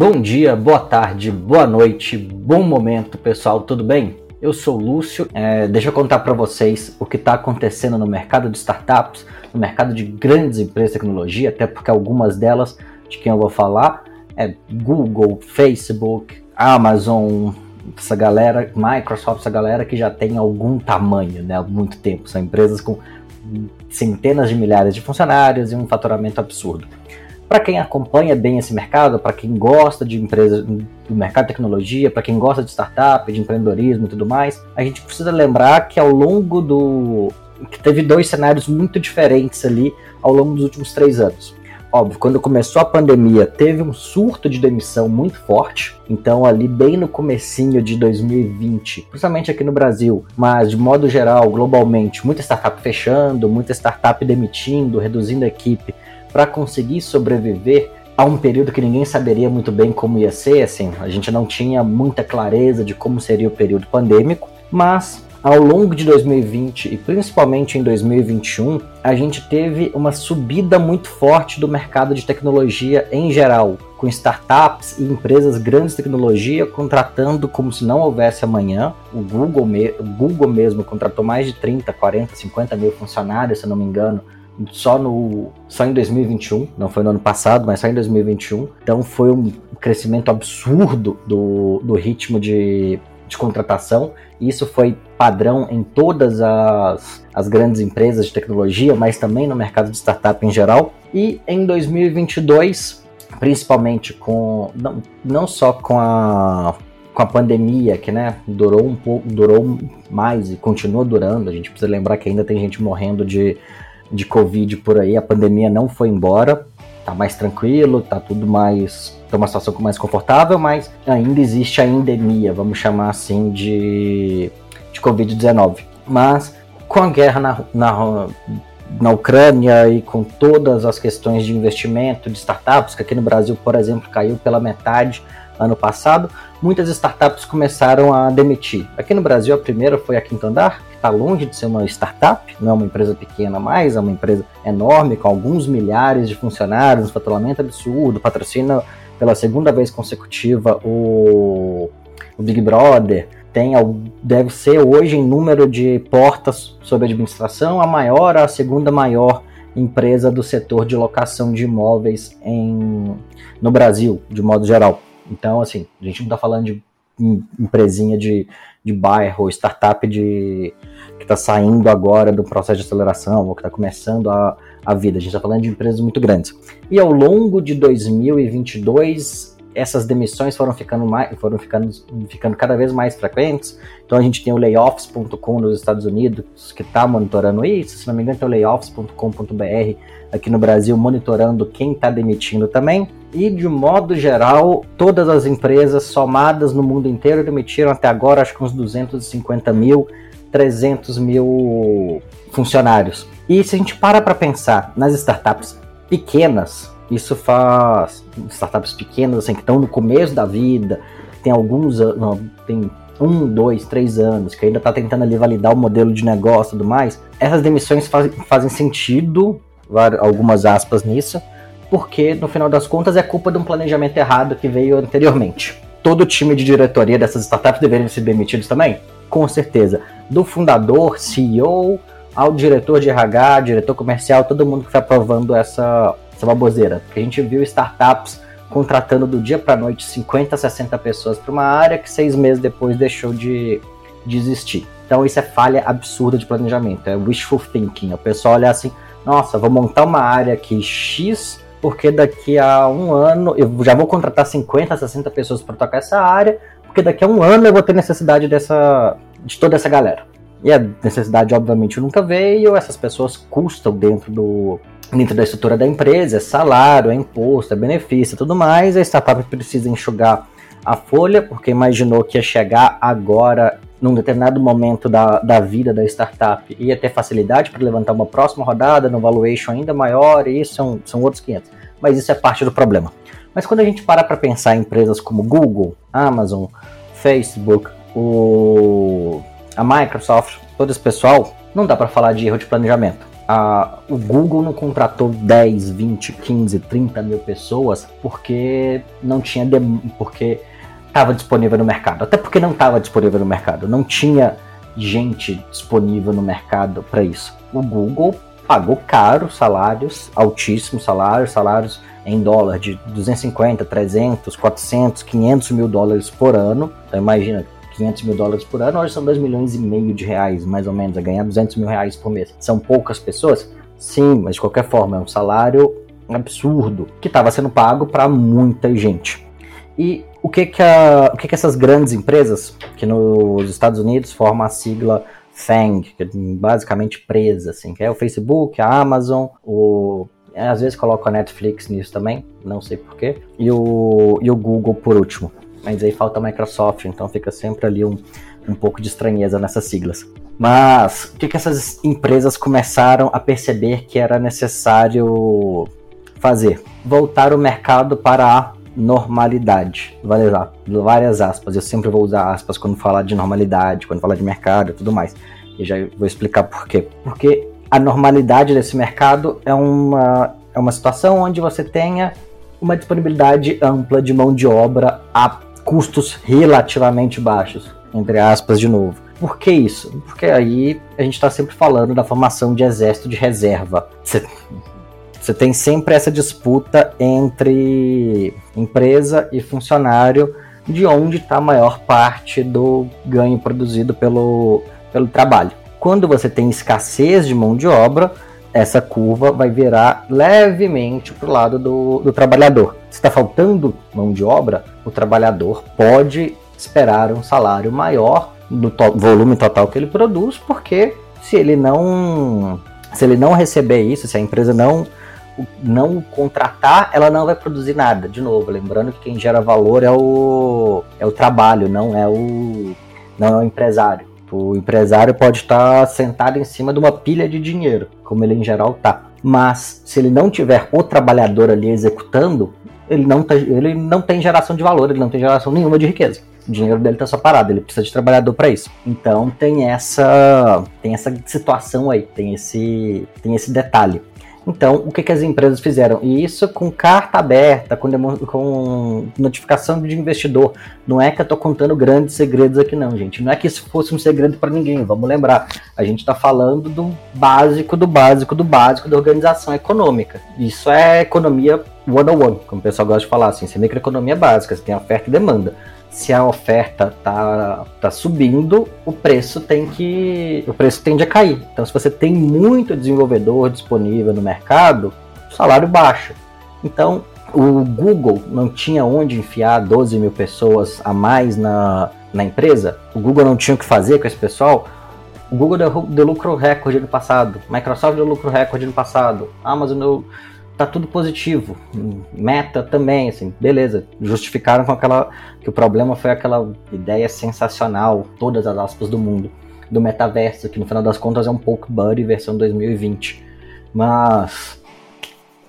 Bom dia, boa tarde, boa noite, bom momento, pessoal, tudo bem? Eu sou o Lúcio, é, deixa eu contar para vocês o que está acontecendo no mercado de startups, no mercado de grandes empresas de tecnologia, até porque algumas delas, de quem eu vou falar, é Google, Facebook, Amazon, essa galera, Microsoft, essa galera que já tem algum tamanho, né, há muito tempo, são empresas com centenas de milhares de funcionários e um faturamento absurdo. Para quem acompanha bem esse mercado, para quem gosta de empresas do mercado de tecnologia, para quem gosta de startup, de empreendedorismo e tudo mais, a gente precisa lembrar que ao longo do que teve dois cenários muito diferentes ali ao longo dos últimos três anos. Óbvio, quando começou a pandemia, teve um surto de demissão muito forte. Então, ali bem no comecinho de 2020, principalmente aqui no Brasil, mas de modo geral, globalmente, muita startup fechando, muita startup demitindo, reduzindo a equipe para conseguir sobreviver a um período que ninguém saberia muito bem como ia ser, assim, a gente não tinha muita clareza de como seria o período pandêmico, mas ao longo de 2020 e principalmente em 2021, a gente teve uma subida muito forte do mercado de tecnologia em geral, com startups e empresas grandes de tecnologia contratando como se não houvesse amanhã. O Google, me Google mesmo contratou mais de 30, 40, 50 mil funcionários, se não me engano, só no só em 2021, não foi no ano passado, mas só em 2021. Então foi um crescimento absurdo do, do ritmo de, de contratação. Isso foi padrão em todas as, as grandes empresas de tecnologia, mas também no mercado de startup em geral. E em 2022, principalmente com não, não só com a com a pandemia, que né, durou um pouco, durou mais e continua durando. A gente precisa lembrar que ainda tem gente morrendo de de Covid por aí, a pandemia não foi embora, tá mais tranquilo, tá tudo mais. tá uma situação mais confortável, mas ainda existe a endemia, vamos chamar assim, de, de Covid-19. Mas com a guerra na, na, na Ucrânia e com todas as questões de investimento de startups, que aqui no Brasil, por exemplo, caiu pela metade ano passado, muitas startups começaram a demitir. Aqui no Brasil, a primeira foi a Quinto Andar, está longe de ser uma startup, não é uma empresa pequena mais, é uma empresa enorme, com alguns milhares de funcionários, um faturamento absurdo, patrocina pela segunda vez consecutiva o, o Big Brother, tem, deve ser hoje em número de portas sob administração a maior, a segunda maior empresa do setor de locação de imóveis em, no Brasil, de modo geral. Então, assim, a gente não está falando de empresinha de, de bairro, startup de, que está saindo agora do processo de aceleração ou que está começando a, a vida. A gente está falando de empresas muito grandes. E ao longo de 2022, essas demissões foram ficando, mais, foram ficando, ficando cada vez mais frequentes. Então a gente tem o layoffs.com nos Estados Unidos que está monitorando isso. Se não me engano, tem o layoffs.com.br aqui no Brasil monitorando quem está demitindo também. E de modo geral, todas as empresas somadas no mundo inteiro demitiram até agora acho que uns 250 mil 300 mil funcionários. E se a gente para para pensar nas startups pequenas, isso faz startups pequenas assim que estão no começo da vida, tem alguns não, tem um, dois, três anos, que ainda está tentando ali validar o modelo de negócio e tudo mais, essas demissões faz, fazem sentido, algumas aspas nisso, porque no final das contas é culpa de um planejamento errado que veio anteriormente. Todo o time de diretoria dessas startups deveriam ser demitidos também? Com certeza do fundador, CEO, ao diretor de RH, diretor comercial, todo mundo que foi aprovando essa, essa baboseira. Porque a gente viu startups contratando do dia para noite 50, 60 pessoas para uma área que seis meses depois deixou de, de existir. Então isso é falha absurda de planejamento, é wishful thinking. O pessoal olha assim, nossa, vou montar uma área aqui X, porque daqui a um ano eu já vou contratar 50, 60 pessoas para tocar essa área, porque daqui a um ano eu vou ter necessidade dessa, de toda essa galera. E a necessidade, obviamente, nunca veio, essas pessoas custam dentro do dentro da estrutura da empresa, é salário, é imposto, é benefício tudo mais, a startup precisa enxugar a folha, porque imaginou que ia chegar agora, num determinado momento da, da vida da startup, ia ter facilidade para levantar uma próxima rodada, no valuation ainda maior, e isso são, são outros 500. Mas isso é parte do problema. Mas quando a gente para para pensar em empresas como Google, Amazon, Facebook, o a Microsoft, todo esse pessoal, não dá para falar de erro de planejamento. a, o Google não contratou 10, 20, 15, 30 mil pessoas porque não tinha porque estava disponível no mercado. Até porque não estava disponível no mercado. Não tinha gente disponível no mercado para isso. O Google pagou caro salários, altíssimos salários, salários em dólar de 250, 300, 400, 500 mil dólares por ano. Então imagina, 500 mil dólares por ano, hoje são 2 milhões e meio de reais, mais ou menos, a ganhar 200 mil reais por mês. São poucas pessoas? Sim, mas de qualquer forma, é um salário absurdo que estava sendo pago para muita gente. E o que que, a, o que que essas grandes empresas, que nos Estados Unidos formam a sigla FANG, que é basicamente presa, assim, que é o Facebook, a Amazon, o às vezes coloco a Netflix nisso também, não sei porquê, e o, e o Google por último. Mas aí falta a Microsoft, então fica sempre ali um, um pouco de estranheza nessas siglas. Mas o que, que essas empresas começaram a perceber que era necessário fazer? Voltar o mercado para a normalidade. Várias aspas. Eu sempre vou usar aspas quando falar de normalidade, quando falar de mercado e tudo mais. E já vou explicar por quê. Porque a normalidade desse mercado é uma, é uma situação onde você tenha uma disponibilidade ampla de mão de obra a custos relativamente baixos, entre aspas, de novo. Por que isso? Porque aí a gente está sempre falando da formação de exército de reserva. Você você tem sempre essa disputa entre empresa e funcionário, de onde está a maior parte do ganho produzido pelo, pelo trabalho. Quando você tem escassez de mão de obra, essa curva vai virar levemente para o lado do, do trabalhador. Se está faltando mão de obra, o trabalhador pode esperar um salário maior do to volume total que ele produz, porque se ele não se ele não receber isso, se a empresa não não contratar, ela não vai produzir nada. De novo, lembrando que quem gera valor é o, é o trabalho, não é o, não é o empresário. O empresário pode estar sentado em cima de uma pilha de dinheiro, como ele em geral está. Mas se ele não tiver o trabalhador ali executando, ele não, tá, ele não tem geração de valor, ele não tem geração nenhuma de riqueza. O dinheiro dele está só parado, ele precisa de trabalhador para isso. Então tem essa tem essa situação aí, tem esse tem esse detalhe. Então, o que, que as empresas fizeram? E isso com carta aberta, com, com notificação de investidor. Não é que eu estou contando grandes segredos aqui, não, gente. Não é que isso fosse um segredo para ninguém. Vamos lembrar, a gente está falando do básico, do básico, do básico da organização econômica. Isso é economia one-on-one, como o pessoal gosta de falar assim. Isso é microeconomia básica, você tem oferta e demanda se a oferta tá, tá subindo, o preço tem que. o preço tende a cair. Então, se você tem muito desenvolvedor disponível no mercado, salário baixa. Então, o Google não tinha onde enfiar 12 mil pessoas a mais na, na empresa, o Google não tinha o que fazer com esse pessoal. O Google deu, deu lucro recorde no passado, Microsoft deu lucro recorde no passado, Amazon deu tá tudo positivo. Meta também, assim, beleza. Justificaram com aquela que o problema foi aquela ideia sensacional, todas as aspas do mundo, do metaverso, que no final das contas é um pouco Buddy versão 2020. Mas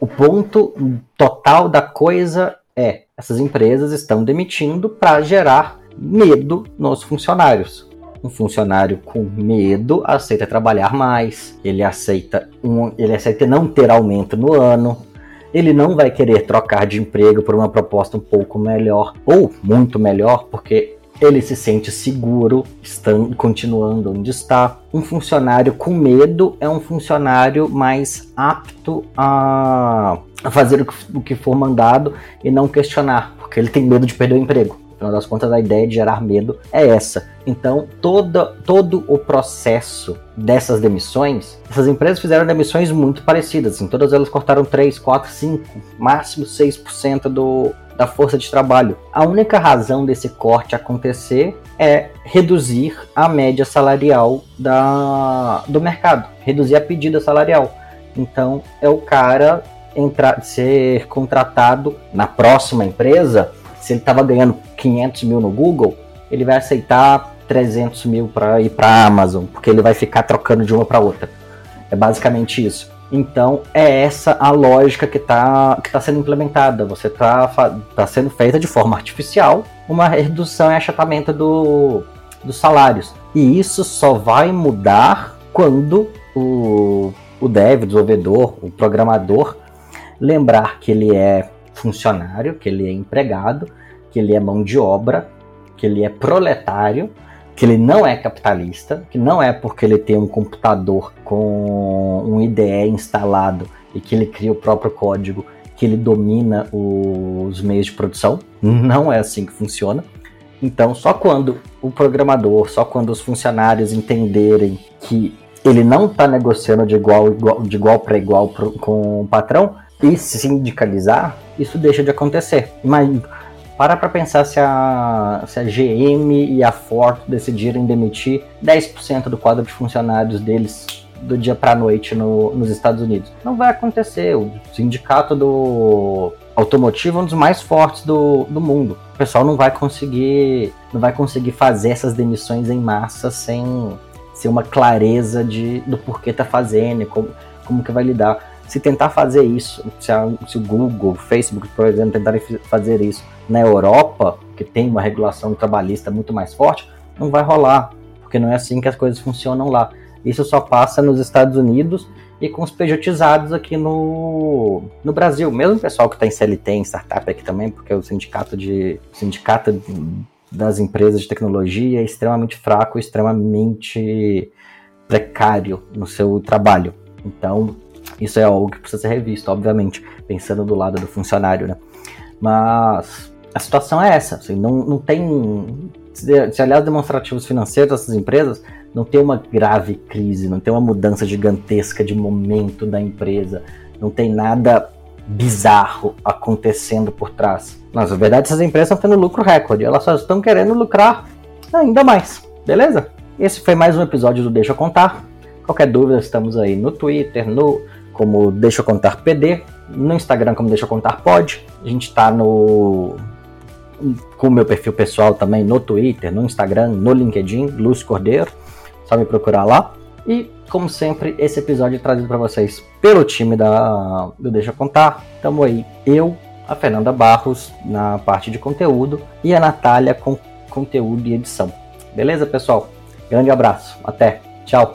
o ponto total da coisa é, essas empresas estão demitindo para gerar medo nos funcionários um funcionário com medo aceita trabalhar mais, ele aceita, um, ele aceita não ter aumento no ano, ele não vai querer trocar de emprego por uma proposta um pouco melhor ou muito melhor, porque ele se sente seguro estando, continuando onde está. Um funcionário com medo é um funcionário mais apto a, fazer o que, o que for mandado e não questionar, porque ele tem medo de perder o emprego. Afinal das contas, a ideia de gerar medo é essa. Então, toda, todo o processo dessas demissões, essas empresas fizeram demissões muito parecidas. Assim, todas elas cortaram 3, 4, 5, máximo 6% do, da força de trabalho. A única razão desse corte acontecer é reduzir a média salarial da, do mercado, reduzir a pedida salarial. Então, é o cara entrar, ser contratado na próxima empresa se ele estava ganhando 500 mil no Google, ele vai aceitar 300 mil para ir para a Amazon, porque ele vai ficar trocando de uma para outra. É basicamente isso. Então é essa a lógica que está que tá sendo implementada. Você está tá sendo feita de forma artificial uma redução e achatamento do, dos salários. E isso só vai mudar quando o o dev, o desenvolvedor, o programador, lembrar que ele é funcionário, que ele é empregado, que ele é mão de obra, que ele é proletário, que ele não é capitalista, que não é porque ele tem um computador com um IDE instalado e que ele cria o próprio código que ele domina os meios de produção. Não é assim que funciona. Então, só quando o programador, só quando os funcionários entenderem que ele não está negociando de igual, igual de igual para igual pro, com o patrão e se sindicalizar, isso deixa de acontecer. Mas para para pensar se a, se a GM e a Ford decidirem demitir 10% do quadro de funcionários deles do dia para a noite no, nos Estados Unidos. Não vai acontecer. O sindicato do automotivo é um dos mais fortes do, do mundo. O pessoal não vai conseguir não vai conseguir fazer essas demissões em massa sem, sem uma clareza de, do porquê tá fazendo, como, como que vai lidar. Se tentar fazer isso, se, a, se o Google, o Facebook, por exemplo, tentarem fazer isso na Europa, que tem uma regulação trabalhista muito mais forte, não vai rolar, porque não é assim que as coisas funcionam lá. Isso só passa nos Estados Unidos e com os pejotizados aqui no, no Brasil. Mesmo o pessoal que está em CLT, em startup aqui também, porque o sindicato de sindicato das empresas de tecnologia é extremamente fraco, extremamente precário no seu trabalho. Então, isso é algo que precisa ser revisto, obviamente, pensando do lado do funcionário, né? Mas a situação é essa, assim, não, não tem. Se, os demonstrativos financeiros dessas empresas, não tem uma grave crise, não tem uma mudança gigantesca de momento da empresa, não tem nada bizarro acontecendo por trás. Mas a verdade essas empresas estão tendo lucro recorde, elas só estão querendo lucrar ainda mais, beleza? Esse foi mais um episódio do Deixa eu Contar. Qualquer dúvida, estamos aí no Twitter, no como Deixa eu Contar PD, no Instagram como Deixa eu Contar Pod. A gente está no com o meu perfil pessoal também no Twitter, no Instagram, no LinkedIn, Lúcio Cordeiro. Só me procurar lá. E, como sempre, esse episódio é trazido para vocês pelo time da, do Deixa eu Contar. Tamo aí, eu, a Fernanda Barros na parte de conteúdo e a Natália com conteúdo e edição. Beleza, pessoal? Grande abraço. Até. Tchau.